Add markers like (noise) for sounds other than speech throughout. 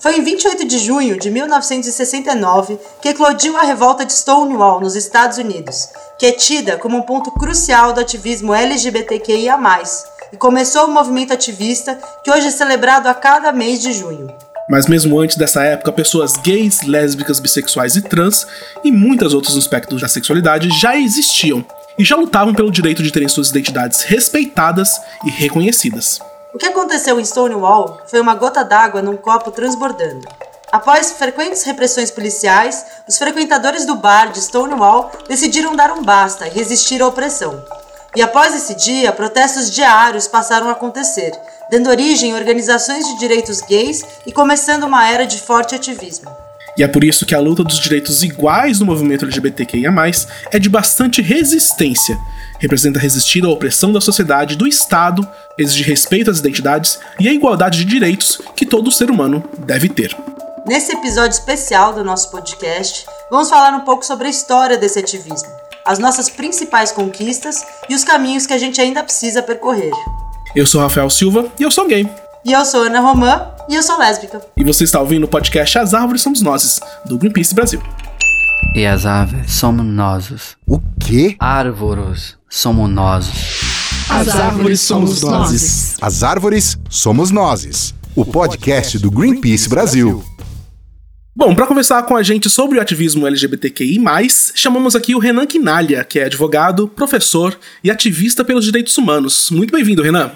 Foi em 28 de junho de 1969 que eclodiu a revolta de Stonewall nos Estados Unidos, que é tida como um ponto crucial do ativismo LGBTQIA+, e começou o movimento ativista que hoje é celebrado a cada mês de junho. Mas mesmo antes dessa época, pessoas gays, lésbicas, bissexuais e trans, e muitas outras aspectos da sexualidade já existiam e já lutavam pelo direito de terem suas identidades respeitadas e reconhecidas. O que aconteceu em Stonewall foi uma gota d'água num copo transbordando. Após frequentes repressões policiais, os frequentadores do bar de Stonewall decidiram dar um basta e resistir à opressão. E após esse dia, protestos diários passaram a acontecer, dando origem a organizações de direitos gays e começando uma era de forte ativismo. E é por isso que a luta dos direitos iguais no movimento LGBTQIA+, é de bastante resistência. Representa resistir à opressão da sociedade, do Estado, exige respeito às identidades e a igualdade de direitos que todo ser humano deve ter. Nesse episódio especial do nosso podcast, vamos falar um pouco sobre a história desse ativismo, as nossas principais conquistas e os caminhos que a gente ainda precisa percorrer. Eu sou Rafael Silva e eu sou gay. E eu sou Ana Romã e eu sou lésbica. E você está ouvindo o podcast As Árvores Somos Nós, do Greenpeace Brasil. E as árvores somos nós. O quê? Árvores somos nós. As árvores somos nós. As árvores somos nós. O podcast do Greenpeace Brasil. Bom, para conversar com a gente sobre o ativismo LGBTQI+, chamamos aqui o Renan Quinalha, que é advogado, professor e ativista pelos direitos humanos. Muito bem-vindo, Renan.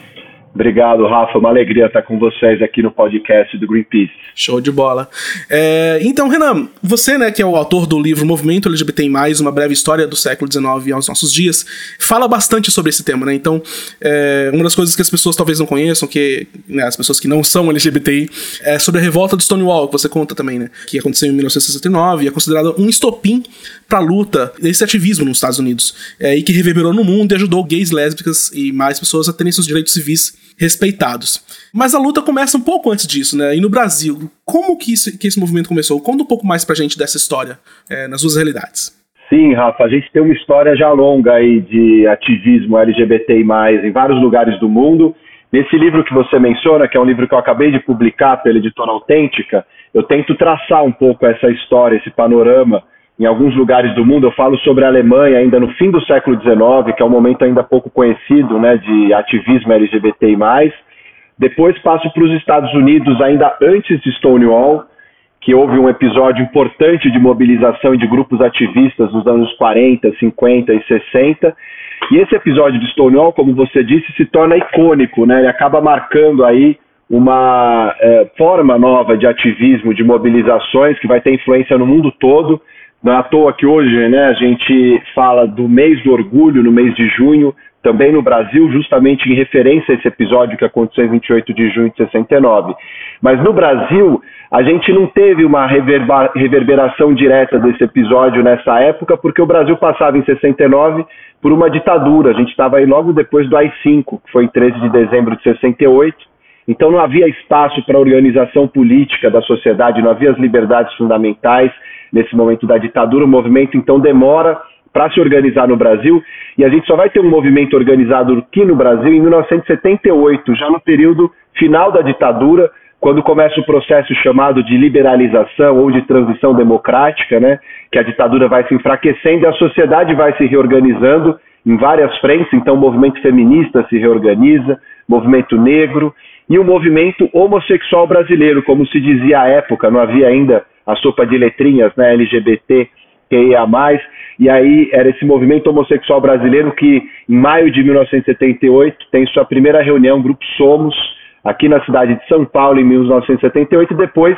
Obrigado, Rafa. Uma alegria estar com vocês aqui no podcast do Greenpeace. Show de bola. É, então, Renan, você, né, que é o autor do livro Movimento LGBTI+, Uma Breve História do Século XIX aos Nossos Dias, fala bastante sobre esse tema, né? Então, é, uma das coisas que as pessoas talvez não conheçam, que né, as pessoas que não são LGBTI, é sobre a revolta do Stonewall, que você conta também, né? Que aconteceu em 1969 e é considerado um estopim para a luta desse ativismo nos Estados Unidos, é, e que reverberou no mundo e ajudou gays, lésbicas e mais pessoas a terem seus direitos civis respeitados. Mas a luta começa um pouco antes disso, né? E no Brasil, como que, isso, que esse movimento começou? Conta um pouco mais pra gente dessa história, é, nas suas realidades. Sim, Rafa, a gente tem uma história já longa aí de ativismo LGBTI+, em vários lugares do mundo. Nesse livro que você menciona, que é um livro que eu acabei de publicar pela editora Autêntica, eu tento traçar um pouco essa história, esse panorama em alguns lugares do mundo. Eu falo sobre a Alemanha ainda no fim do século XIX, que é um momento ainda pouco conhecido né, de ativismo LGBTI+. Depois passo para os Estados Unidos ainda antes de Stonewall, que houve um episódio importante de mobilização de grupos ativistas nos anos 40, 50 e 60. E esse episódio de Stonewall, como você disse, se torna icônico, né? Ele acaba marcando aí uma é, forma nova de ativismo, de mobilizações que vai ter influência no mundo todo. Não é à toa que hoje né, a gente fala do mês do orgulho, no mês de junho, também no Brasil, justamente em referência a esse episódio que aconteceu em 28 de junho de 69. Mas no Brasil, a gente não teve uma reverberação direta desse episódio nessa época, porque o Brasil passava em 69 por uma ditadura. A gente estava aí logo depois do AI-5, que foi em 13 de dezembro de 68. Então não havia espaço para a organização política da sociedade, não havia as liberdades fundamentais nesse momento da ditadura. O movimento então demora para se organizar no Brasil e a gente só vai ter um movimento organizado aqui no Brasil em 1978, já no período final da ditadura, quando começa o processo chamado de liberalização ou de transição democrática, né, que a ditadura vai se enfraquecendo e a sociedade vai se reorganizando em várias frentes, então o movimento feminista se reorganiza, movimento negro e o movimento homossexual brasileiro, como se dizia à época, não havia ainda a sopa de letrinhas, né, LGBT, mais e aí era esse movimento homossexual brasileiro que, em maio de 1978, tem sua primeira reunião, Grupo Somos, aqui na cidade de São Paulo, em 1978, e depois,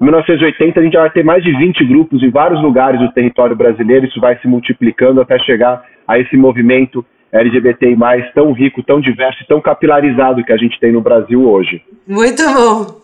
em 1980, a gente vai ter mais de 20 grupos em vários lugares do território brasileiro, isso vai se multiplicando até chegar a esse movimento LGBTI+, tão rico, tão diverso e tão capilarizado que a gente tem no Brasil hoje. Muito bom!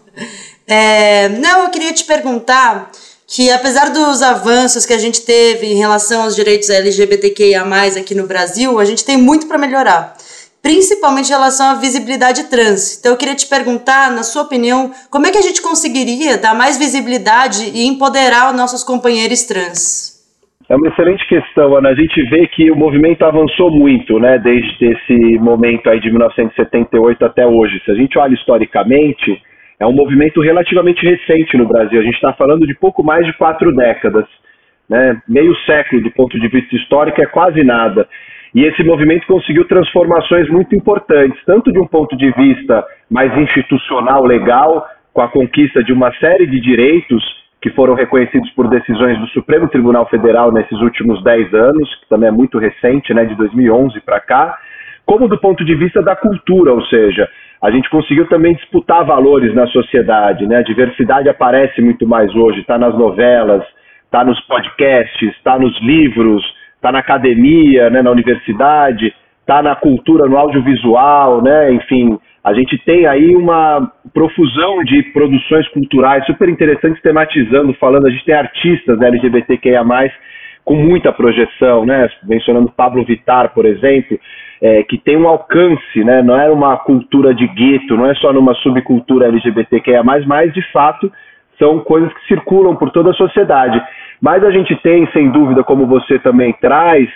É, não, eu queria te perguntar que apesar dos avanços que a gente teve em relação aos direitos LGBTQIA+, aqui no Brasil, a gente tem muito para melhorar, principalmente em relação à visibilidade trans. Então eu queria te perguntar, na sua opinião, como é que a gente conseguiria dar mais visibilidade e empoderar os nossos companheiros trans? É uma excelente questão, Ana. A gente vê que o movimento avançou muito, né, desde esse momento aí de 1978 até hoje. Se a gente olha historicamente, é um movimento relativamente recente no Brasil. A gente está falando de pouco mais de quatro décadas. Né? Meio século, do ponto de vista histórico, é quase nada. E esse movimento conseguiu transformações muito importantes, tanto de um ponto de vista mais institucional, legal, com a conquista de uma série de direitos que foram reconhecidos por decisões do Supremo Tribunal Federal nesses últimos 10 anos, que também é muito recente, né, de 2011 para cá, como do ponto de vista da cultura, ou seja, a gente conseguiu também disputar valores na sociedade, né? A diversidade aparece muito mais hoje, está nas novelas, está nos podcasts, está nos livros, está na academia, né, na universidade, está na cultura, no audiovisual, né? Enfim, a gente tem aí uma profusão de produções culturais super interessantes tematizando, falando, a gente tem artistas LGBTQIA+, com muita projeção, né? Mencionando Pablo Vittar, por exemplo, é, que tem um alcance, né? Não é uma cultura de gueto, não é só numa subcultura LGBTQIA+, mas de fato são coisas que circulam por toda a sociedade. Mas a gente tem, sem dúvida, como você também traz,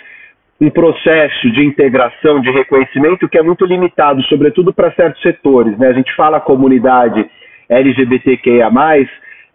um processo de integração, de reconhecimento que é muito limitado, sobretudo para certos setores. Né? A gente fala comunidade LGBTQIA,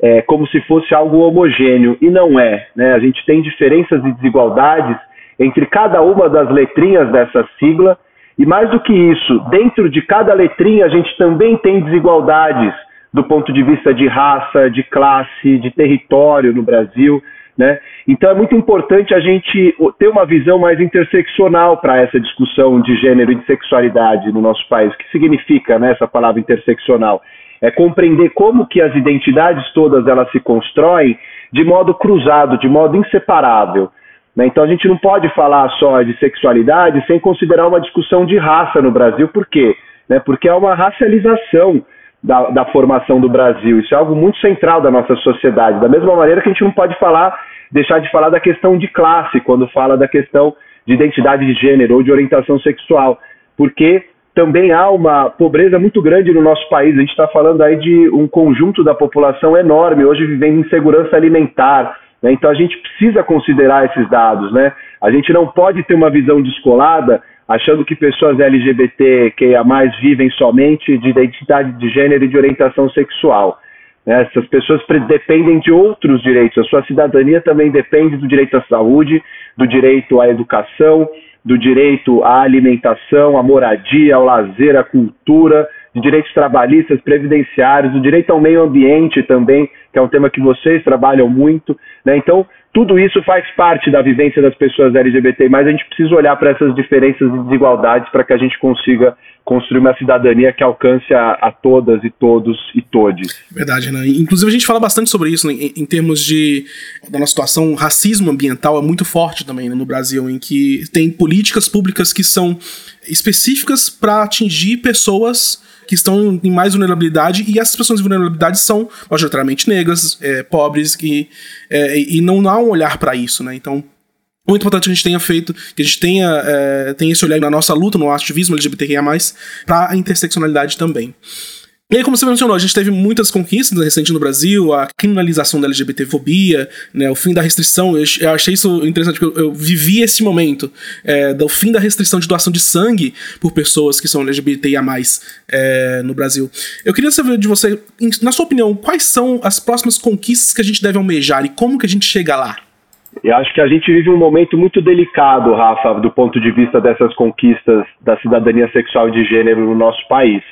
é, como se fosse algo homogêneo, e não é. Né? A gente tem diferenças e desigualdades entre cada uma das letrinhas dessa sigla, e mais do que isso, dentro de cada letrinha a gente também tem desigualdades do ponto de vista de raça, de classe, de território no Brasil. Né? Então é muito importante a gente ter uma visão mais interseccional para essa discussão de gênero e de sexualidade no nosso país. O que significa né, essa palavra interseccional? É compreender como que as identidades todas elas se constroem de modo cruzado, de modo inseparável. Né? Então a gente não pode falar só de sexualidade sem considerar uma discussão de raça no Brasil. Por quê? Né? Porque é uma racialização da, da, formação do Brasil. Isso é algo muito central da nossa sociedade. Da mesma maneira que a gente não pode falar, deixar de falar da questão de classe quando fala da questão de identidade de gênero ou de orientação sexual, porque também há uma pobreza muito grande no nosso país. A gente está falando aí de um conjunto da população enorme hoje vivendo insegurança alimentar. Né? Então a gente precisa considerar esses dados. Né? A gente não pode ter uma visão descolada achando que pessoas LGBTQIA+, vivem somente de identidade de gênero e de orientação sexual. Né? Essas pessoas dependem de outros direitos. A sua cidadania também depende do direito à saúde, do direito à educação, do direito à alimentação, à moradia, ao lazer, à cultura, de direitos trabalhistas, previdenciários, do direito ao meio ambiente também, que é um tema que vocês trabalham muito. Né? Então, tudo isso faz parte da vivência das pessoas LGBT, mas a gente precisa olhar para essas diferenças e desigualdades para que a gente consiga construir uma cidadania que alcance a, a, todas e todos e todes. Verdade, né? Inclusive a gente fala bastante sobre isso né? em, em, termos de da nossa situação, racismo ambiental é muito forte também né? no Brasil, em que tem políticas públicas que são específicas para atingir pessoas que estão em mais vulnerabilidade, e essas pessoas em vulnerabilidade são majoritariamente negras, é, pobres, e, é, e não há um olhar para isso, né? Então, muito importante que a gente tenha feito, que a gente tenha, é, tenha esse olhar na nossa luta no ativismo LGBTQIA, para a interseccionalidade também. E aí, como você mencionou, a gente teve muitas conquistas recentes no Brasil, a criminalização da LGBTfobia, né, o fim da restrição. Eu, eu achei isso interessante, porque eu, eu vivi esse momento é, do fim da restrição de doação de sangue por pessoas que são LGBTIA+, é, no Brasil. Eu queria saber de você, na sua opinião, quais são as próximas conquistas que a gente deve almejar e como que a gente chega lá? Eu acho que a gente vive um momento muito delicado, Rafa, do ponto de vista dessas conquistas da cidadania sexual e de gênero no nosso país.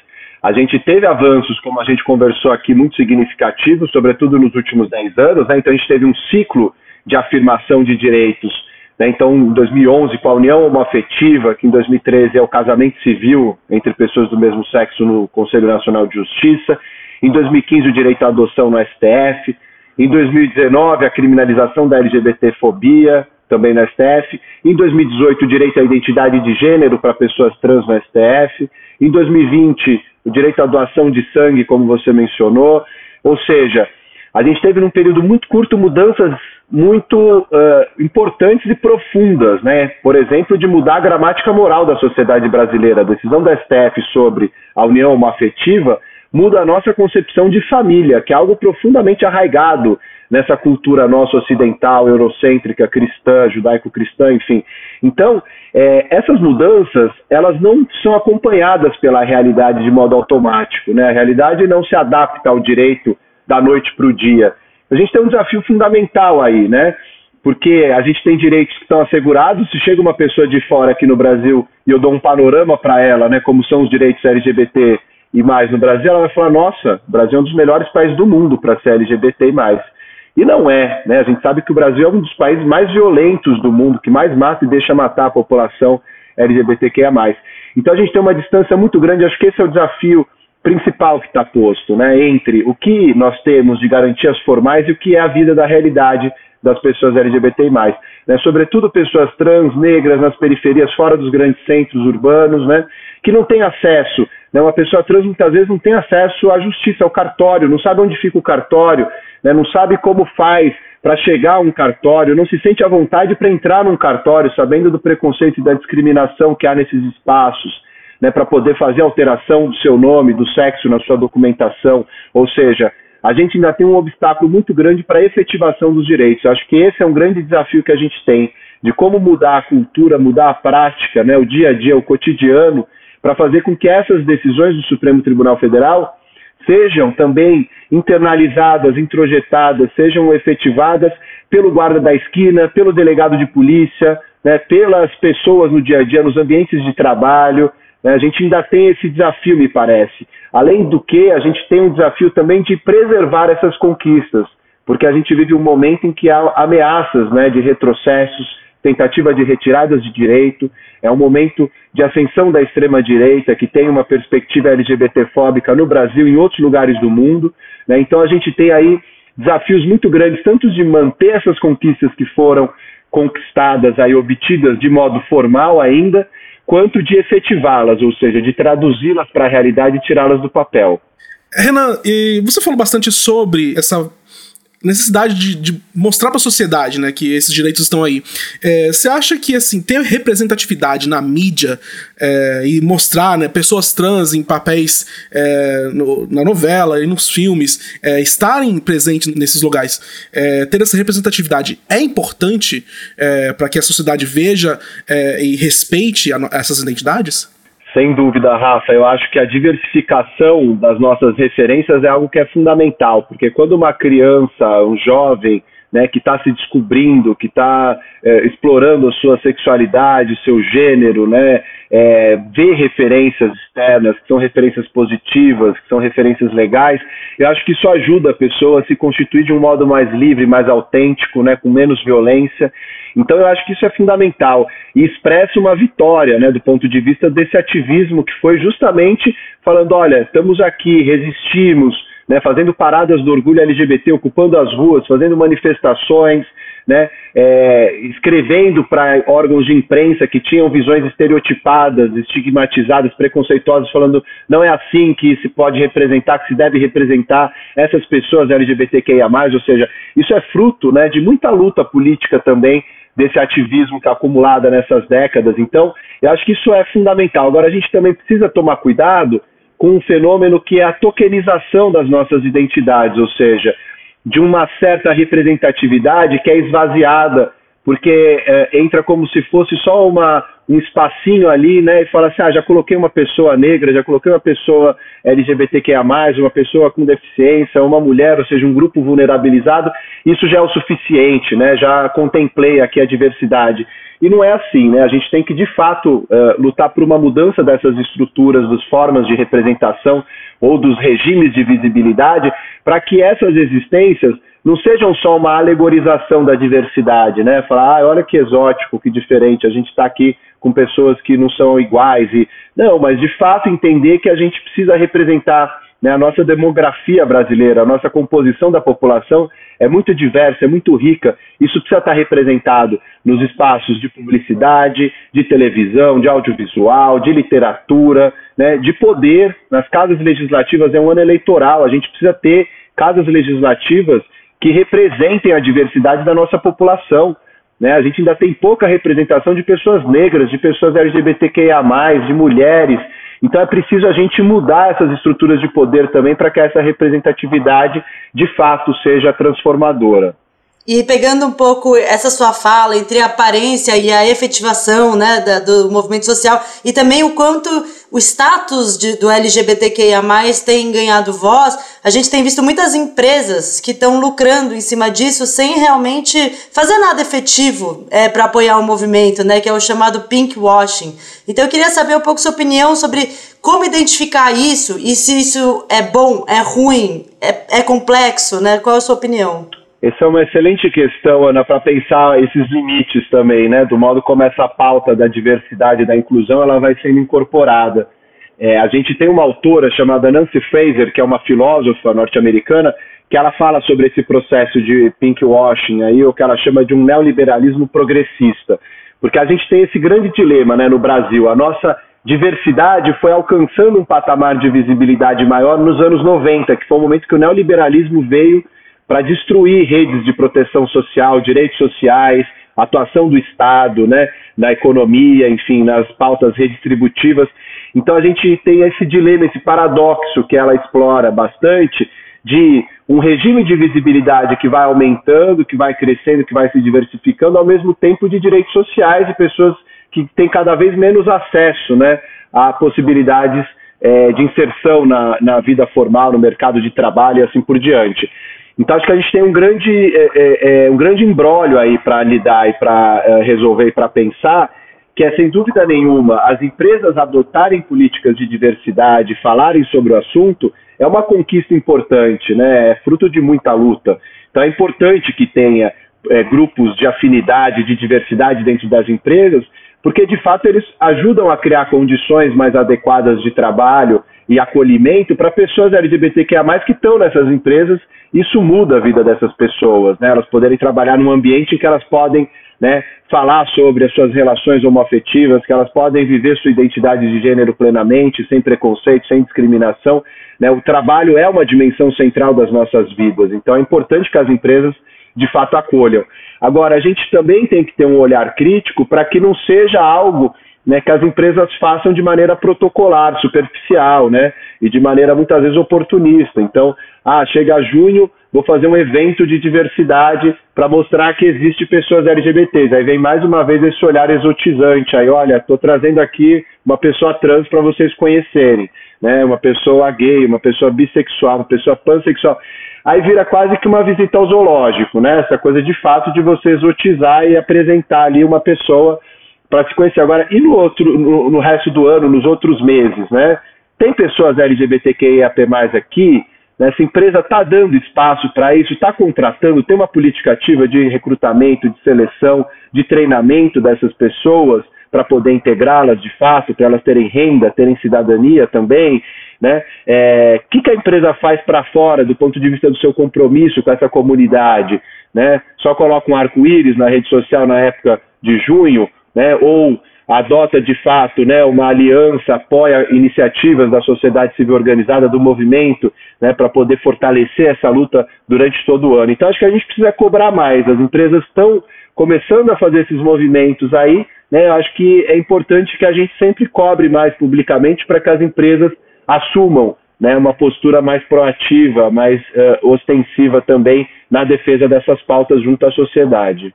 A gente teve avanços, como a gente conversou aqui, muito significativos, sobretudo nos últimos 10 anos. Né? Então, a gente teve um ciclo de afirmação de direitos. Né? Então, em 2011, com a união homoafetiva, que em 2013 é o casamento civil entre pessoas do mesmo sexo no Conselho Nacional de Justiça. Em 2015, o direito à adoção no STF. Em 2019, a criminalização da LGBTfobia, também no STF. Em 2018, o direito à identidade de gênero para pessoas trans no STF. Em 2020, o direito à doação de sangue, como você mencionou. Ou seja, a gente teve num período muito curto mudanças muito uh, importantes e profundas, né? Por exemplo, de mudar a gramática moral da sociedade brasileira. A decisão da STF sobre a união homoafetiva muda a nossa concepção de família, que é algo profundamente arraigado nessa cultura nossa ocidental, eurocêntrica, cristã, judaico-cristã, enfim. Então, é, essas mudanças, elas não são acompanhadas pela realidade de modo automático, né? A realidade não se adapta ao direito da noite para o dia. A gente tem um desafio fundamental aí, né? Porque a gente tem direitos que estão assegurados. Se chega uma pessoa de fora aqui no Brasil e eu dou um panorama para ela, né, como são os direitos LGBT e mais no Brasil, ela vai falar: nossa, o Brasil é um dos melhores países do mundo para ser LGBT e mais. E não é, né? A gente sabe que o Brasil é um dos países mais violentos do mundo, que mais mata e deixa matar a população LGBTQIA+. Então a gente tem uma distância muito grande, acho que esse é o desafio principal que está posto, né? Entre o que nós temos de garantias formais e o que é a vida da realidade das pessoas LGBT+. Né? Sobretudo pessoas trans, negras, nas periferias, fora dos grandes centros urbanos, né? que não têm acesso. Né? Uma pessoa trans muitas vezes não tem acesso à justiça, ao cartório, não sabe onde fica o cartório, né? não sabe como faz para chegar a um cartório, não se sente à vontade para entrar num cartório, sabendo do preconceito e da discriminação que há nesses espaços. Né, para poder fazer alteração do seu nome, do sexo na sua documentação, ou seja, a gente ainda tem um obstáculo muito grande para a efetivação dos direitos. Acho que esse é um grande desafio que a gente tem, de como mudar a cultura, mudar a prática, né, o dia a dia, o cotidiano, para fazer com que essas decisões do Supremo Tribunal Federal sejam também internalizadas, introjetadas, sejam efetivadas pelo guarda da esquina, pelo delegado de polícia, né, pelas pessoas no dia a dia, nos ambientes de trabalho. Né, a gente ainda tem esse desafio, me parece. Além do que, a gente tem um desafio também de preservar essas conquistas, porque a gente vive um momento em que há ameaças né, de retrocessos, tentativa de retiradas de direito, é um momento de ascensão da extrema-direita, que tem uma perspectiva LGBTfóbica no Brasil e em outros lugares do mundo. Né? Então a gente tem aí desafios muito grandes, tanto de manter essas conquistas que foram conquistadas, aí, obtidas de modo formal ainda, quanto de efetivá-las, ou seja, de traduzi-las para a realidade e tirá-las do papel. Renan, você falou bastante sobre essa necessidade de, de mostrar para a sociedade, né, que esses direitos estão aí. É, você acha que assim ter representatividade na mídia é, e mostrar, né, pessoas trans em papéis é, no, na novela e nos filmes é, estarem presentes nesses lugares, é, ter essa representatividade é importante é, para que a sociedade veja e respeite a, essas identidades? Sem dúvida, Rafa. Eu acho que a diversificação das nossas referências é algo que é fundamental, porque quando uma criança, um jovem, né, que está se descobrindo, que está é, explorando a sua sexualidade, o seu gênero, né, é, vê referências externas, que são referências positivas, que são referências legais, eu acho que isso ajuda a pessoa a se constituir de um modo mais livre, mais autêntico, né, com menos violência. Então eu acho que isso é fundamental e expressa uma vitória, né, do ponto de vista desse ativismo que foi justamente falando, olha, estamos aqui, resistimos, né, fazendo paradas do orgulho LGBT, ocupando as ruas, fazendo manifestações, né, é, escrevendo para órgãos de imprensa que tinham visões estereotipadas, estigmatizadas, preconceituosas, falando não é assim que se pode representar, que se deve representar essas pessoas LGBTQIA+, ou seja, isso é fruto né, de muita luta política também desse ativismo que é acumulado nessas décadas. Então, eu acho que isso é fundamental. Agora, a gente também precisa tomar cuidado com um fenômeno que é a tokenização das nossas identidades, ou seja, de uma certa representatividade que é esvaziada, porque é, entra como se fosse só uma, um espacinho ali, né? E fala assim: ah, já coloquei uma pessoa negra, já coloquei uma pessoa LGBTQIA, uma pessoa com deficiência, uma mulher, ou seja, um grupo vulnerabilizado, isso já é o suficiente, né? Já contemplei aqui a diversidade. E não é assim, né? A gente tem que, de fato, uh, lutar por uma mudança dessas estruturas, das formas de representação ou dos regimes de visibilidade, para que essas existências não sejam só uma alegorização da diversidade, né? Falar, ah, olha que exótico, que diferente, a gente está aqui com pessoas que não são iguais. e Não, mas de fato entender que a gente precisa representar né, a nossa demografia brasileira, a nossa composição da população é muito diversa, é muito rica. Isso precisa estar representado nos espaços de publicidade, de televisão, de audiovisual, de literatura, né, de poder. Nas casas legislativas é um ano eleitoral, a gente precisa ter casas legislativas que representem a diversidade da nossa população. Né? A gente ainda tem pouca representação de pessoas negras, de pessoas LGBTQIA, de mulheres. Então é preciso a gente mudar essas estruturas de poder também para que essa representatividade de fato seja transformadora. E pegando um pouco essa sua fala entre a aparência e a efetivação né, da, do movimento social, e também o quanto o status de, do LGBTQIA tem ganhado voz, a gente tem visto muitas empresas que estão lucrando em cima disso sem realmente fazer nada efetivo é, para apoiar o movimento, né, que é o chamado pink washing. Então eu queria saber um pouco sua opinião sobre como identificar isso e se isso é bom, é ruim, é, é complexo, né? Qual é a sua opinião? Essa é uma excelente questão, Ana, para pensar esses limites também, né? Do modo como essa pauta da diversidade da inclusão ela vai sendo incorporada. É, a gente tem uma autora chamada Nancy Fraser, que é uma filósofa norte-americana, que ela fala sobre esse processo de pinkwashing aí, o que ela chama de um neoliberalismo progressista. Porque a gente tem esse grande dilema né, no Brasil. A nossa diversidade foi alcançando um patamar de visibilidade maior nos anos 90, que foi o momento que o neoliberalismo veio para destruir redes de proteção social, direitos sociais, atuação do Estado, né, na economia, enfim, nas pautas redistributivas. Então a gente tem esse dilema, esse paradoxo que ela explora bastante de um regime de visibilidade que vai aumentando, que vai crescendo, que vai se diversificando, ao mesmo tempo de direitos sociais e pessoas que têm cada vez menos acesso né, a possibilidades é, de inserção na, na vida formal, no mercado de trabalho e assim por diante. Então acho que a gente tem um grande, é, é, é um grande embrólio aí para lidar e para é, resolver e para pensar, que é sem dúvida nenhuma as empresas adotarem políticas de diversidade, falarem sobre o assunto, é uma conquista importante, né? É fruto de muita luta. Então é importante que tenha é, grupos de afinidade, de diversidade dentro das empresas, porque de fato eles ajudam a criar condições mais adequadas de trabalho e acolhimento para pessoas LGBTQIA+, que estão nessas empresas. Isso muda a vida dessas pessoas, né? Elas poderem trabalhar num ambiente em que elas podem né, falar sobre as suas relações homoafetivas, que elas podem viver sua identidade de gênero plenamente, sem preconceito, sem discriminação. Né? O trabalho é uma dimensão central das nossas vidas, então é importante que as empresas de fato acolham. Agora, a gente também tem que ter um olhar crítico para que não seja algo né, que as empresas façam de maneira protocolar, superficial, né, e de maneira muitas vezes oportunista. Então, ah, chega junho, vou fazer um evento de diversidade para mostrar que existe pessoas LGBTs. Aí vem mais uma vez esse olhar exotizante. Aí, olha, estou trazendo aqui uma pessoa trans para vocês conhecerem, né, uma pessoa gay, uma pessoa bissexual, uma pessoa pansexual aí vira quase que uma visita ao zoológico, né? Essa coisa de fato de você exotizar e apresentar ali uma pessoa para se conhecer. Agora, e no outro, no, no, resto do ano, nos outros meses, né? Tem pessoas LGBTQIAP+, aqui, né? essa empresa está dando espaço para isso, está contratando, tem uma política ativa de recrutamento, de seleção, de treinamento dessas pessoas para poder integrá-las de fato, para elas terem renda, terem cidadania também, né? O é, que, que a empresa faz para fora do ponto de vista do seu compromisso com essa comunidade? Né? Só coloca um arco-íris na rede social na época de junho, né? ou adota de fato né, uma aliança, apoia iniciativas da sociedade civil organizada, do movimento, né, para poder fortalecer essa luta durante todo o ano. Então, acho que a gente precisa cobrar mais. As empresas estão começando a fazer esses movimentos aí. Né, acho que é importante que a gente sempre cobre mais publicamente para que as empresas assumam né, uma postura mais proativa, mais uh, ostensiva também na defesa dessas pautas junto à sociedade,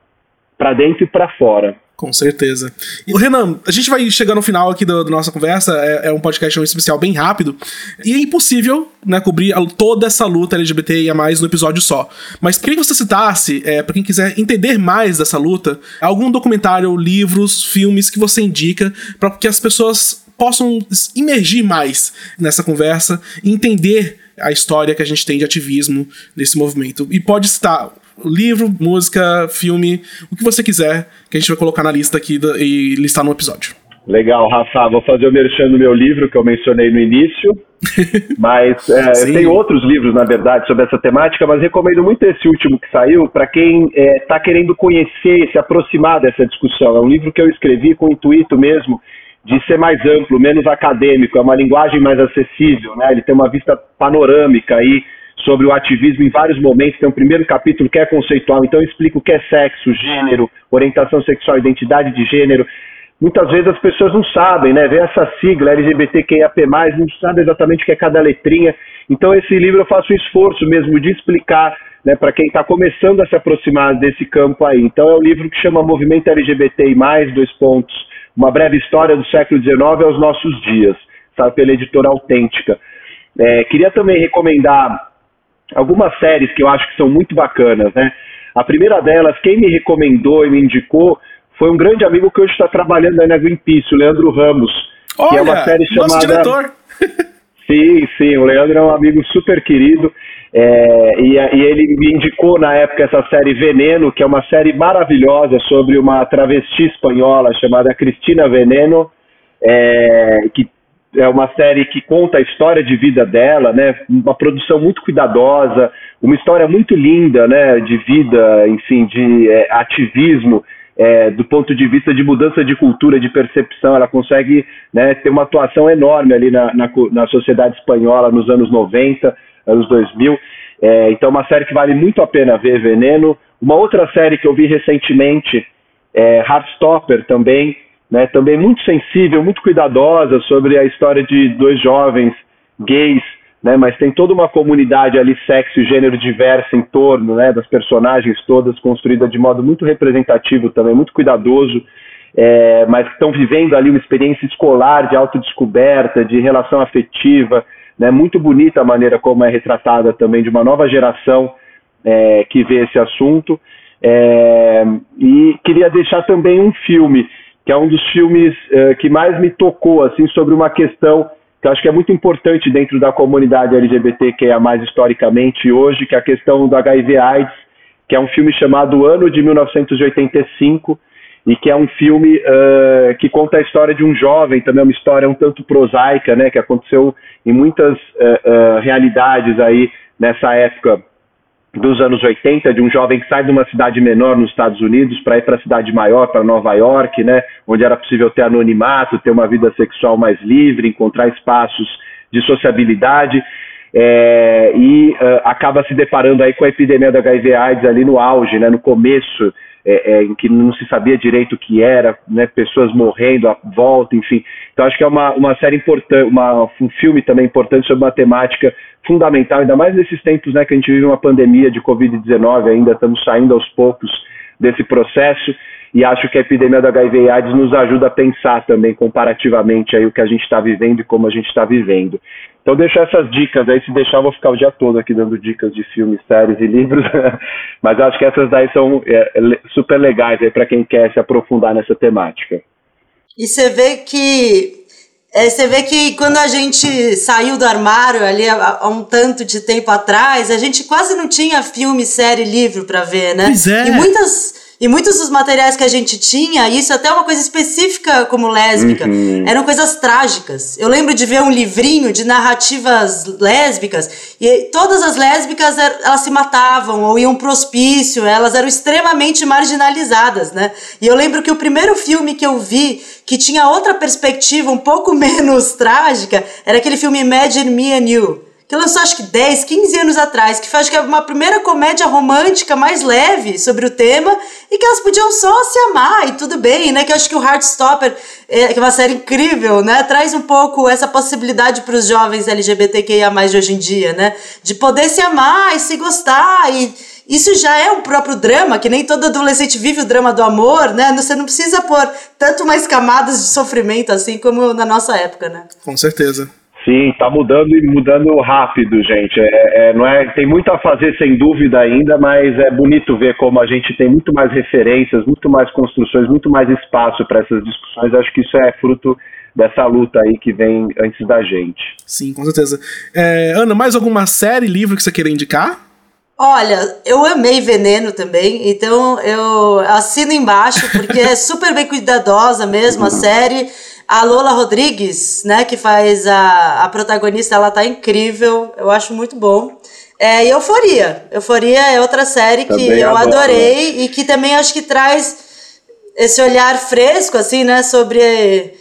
para dentro e para fora. Com certeza. E, Renan, a gente vai chegar no final aqui da, nossa conversa. É, é, um podcast especial bem rápido. E é impossível né, cobrir a, toda essa luta LGBTIA no episódio só. Mas queria que você citasse, é, para quem quiser entender mais dessa luta, algum documentário, livros, filmes que você indica para que as pessoas possam imergir mais nessa conversa e entender a história que a gente tem de ativismo nesse movimento. E pode estar livro, música, filme, o que você quiser, que a gente vai colocar na lista aqui e listar no episódio. Legal, Rafa. Vou fazer o merchan do meu livro que eu mencionei no início. (laughs) Mas é, eu tenho outros livros, na verdade, sobre essa temática, mas recomendo muito esse último que saiu para quem está é, querendo conhecer, se aproximar dessa discussão. É um livro que eu escrevi com o intuito mesmo de ser mais amplo, menos acadêmico, é uma linguagem mais acessível, né? Ele tem uma vista panorâmica aí sobre o ativismo em vários momentos. Tem um primeiro capítulo que é conceitual, então eu explico o que é sexo, gênero, orientação sexual, identidade de gênero. muitas vezes as pessoas não sabem, né? Vê essa sigla LGBTQIAP+, não sabe exatamente o que é cada letrinha. Então esse livro eu faço um esforço mesmo de explicar né, para quem está começando a se aproximar desse campo aí. Então é um livro que chama Movimento LGBTI+, dois pontos, uma breve história do século XIX aos nossos dias, sabe, pela editora Autêntica. É, queria também recomendar algumas séries que eu acho que são muito bacanas, né? A primeira delas, quem me recomendou e me indicou foi um grande amigo que hoje está trabalhando aí na Greenpeace, o Leandro Ramos. Olha, que é uma série chamada. Diretor. (laughs) sim, sim, o Leandro é um amigo super querido. É, e, e, ele me indicou na época essa série Veneno, que é uma série maravilhosa sobre uma travesti espanhola chamada Cristina Veneno, é, que é uma série que conta a história de vida dela, né? Uma produção muito cuidadosa, uma história muito linda, né? De vida, enfim, de é, ativismo é, do ponto de vista de mudança de cultura, de percepção, ela consegue né, ter uma atuação enorme ali na, na, na, sociedade espanhola nos anos 90, anos 2000. É, então, uma série que vale muito a pena ver, Veneno. Uma outra série que eu vi recentemente, é Heartstopper também, né, também muito sensível, muito cuidadosa sobre a história de dois jovens gays né? Mas tem toda uma comunidade ali, sexo e gênero diversa em torno, né? Das personagens todas construída de modo muito representativo também, muito cuidadoso, é, mas estão vivendo ali uma experiência escolar de autodescoberta, de relação afetiva, né? Muito bonita a maneira como é retratada também de uma nova geração é, que vê esse assunto. É, e queria deixar também um filme que é um dos filmes é, que mais me tocou assim sobre uma questão que eu acho que é muito importante dentro da comunidade LGBT, que é a mais historicamente hoje, que é a questão do HIV/AIDS, que é um filme chamado Ano de 1985 e que é um filme uh, que conta a história de um jovem, também é uma história um tanto prosaica, né, que aconteceu em muitas uh, uh, realidades aí nessa época dos anos 80, de um jovem que sai de uma cidade menor nos Estados Unidos para ir para a cidade maior, para Nova York, né, onde era possível ter anonimato, ter uma vida sexual mais livre, encontrar espaços de sociabilidade, é, e uh, acaba se deparando aí com a epidemia da HIV/AIDS ali no auge, né, no começo, é, é, em que não se sabia direito o que era, né, pessoas morrendo à volta, enfim. Então acho que é uma, uma série importante, um filme também importante sobre uma temática fundamental, ainda mais nesses tempos né, que a gente vive uma pandemia de Covid-19, ainda estamos saindo aos poucos desse processo e acho que a epidemia da HIV e AIDS nos ajuda a pensar também comparativamente aí o que a gente está vivendo e como a gente está vivendo. Então deixo essas dicas aí, se deixar eu vou ficar o dia todo aqui dando dicas de filmes, séries e livros, (laughs) mas acho que essas daí são é, super legais aí para quem quer se aprofundar nessa temática. E você vê que é, você vê que quando a gente saiu do armário ali há, há, um tanto de tempo atrás, a gente quase não tinha filme, série, livro para ver, né? Pois é. E muitas e muitos dos materiais que a gente tinha, isso até é uma coisa específica como lésbica, uhum. eram coisas trágicas. Eu lembro de ver um livrinho de narrativas lésbicas e todas as lésbicas elas se matavam ou iam pro hospício, elas eram extremamente marginalizadas, né? E eu lembro que o primeiro filme que eu vi que tinha outra perspectiva um pouco (laughs) menos trágica era aquele filme Imagine Me and You que lançou acho que 10, 15 anos atrás, que faz que é uma primeira comédia romântica mais leve sobre o tema e que elas podiam só se amar e tudo bem, né? Que eu acho que o Heartstopper, é, que é uma série incrível, né? Traz um pouco essa possibilidade para os jovens LGBTQIA+, de hoje em dia, né? De poder se amar e se gostar e isso já é um próprio drama, que nem todo adolescente vive o drama do amor, né? Você não precisa pôr tanto mais camadas de sofrimento assim como na nossa época, né? Com certeza. Sim, está mudando e mudando rápido, gente. É, é, não é, tem muito a fazer sem dúvida ainda, mas é bonito ver como a gente tem muito mais referências, muito mais construções, muito mais espaço para essas discussões. Acho que isso é fruto dessa luta aí que vem antes da gente. Sim, com certeza. É, Ana, mais alguma série, livro que você queira indicar? Olha, eu amei Veneno também, então eu assino embaixo, porque é super bem cuidadosa mesmo a série. A Lola Rodrigues, né, que faz a, a protagonista, ela tá incrível, eu acho muito bom. É, e Euforia. Euforia é outra série também que eu adoro, adorei né? e que também acho que traz esse olhar fresco, assim, né, sobre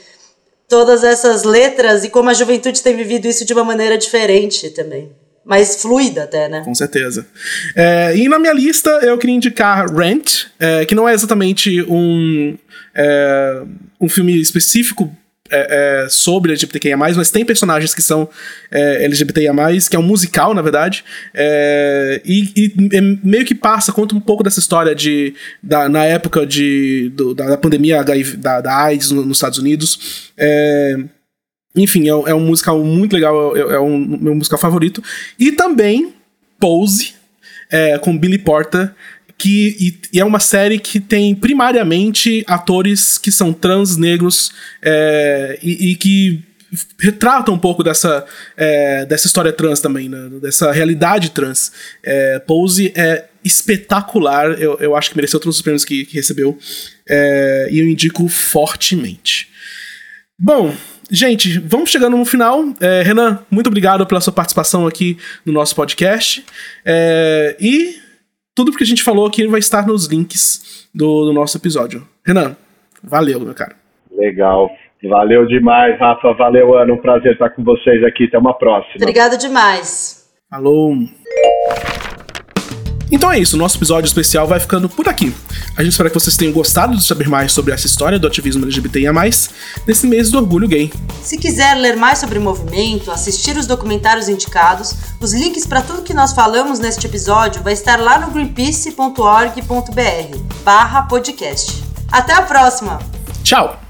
todas essas letras e como a juventude tem vivido isso de uma maneira diferente também. Mais fluida até, né? Com certeza. É, e na minha lista eu queria indicar Rent, é, que não é exatamente um, é, um filme específico é, é, sobre LGBTQIA+, mas tem personagens que são é, LGBTIA+, que é um musical, na verdade, é, e, e, meio que passa, conta um pouco dessa história de, da, na época de, do, da, da, pandemia da, da AIDS no, nos Estados Unidos. É, enfim, é, é, um musical muito legal, é, é um meu musical favorito. E também Pose, é, com Billy Porter, que e, e, é uma série que tem primariamente atores que são trans, negros é, e, e, que retrata um pouco dessa, é, dessa história trans também, né? dessa realidade trans. É, Pose é espetacular, eu, eu acho que mereceu todos os prêmios que, que recebeu é, e eu indico fortemente. Bom, gente, vamos chegando no final. É, Renan, muito obrigado pela sua participação aqui no nosso podcast. É, e tudo que a gente falou aqui vai estar nos links do, do nosso episódio. Renan, valeu, meu cara. Legal. Valeu demais, Rafa. Valeu, Ana. Um prazer estar com vocês aqui. Até uma próxima. Obrigado demais. Falou. Então é isso, nosso episódio especial vai ficando por aqui. A gente espera que vocês tenham gostado de saber mais sobre essa história do ativismo LGBTIA+, nesse mês do orgulho gay. Se quiser ler mais sobre o movimento, assistir os documentários indicados, os links para tudo que nós falamos neste episódio vai estar lá no greenpeace.org.br barra podcast. Até a próxima! Tchau!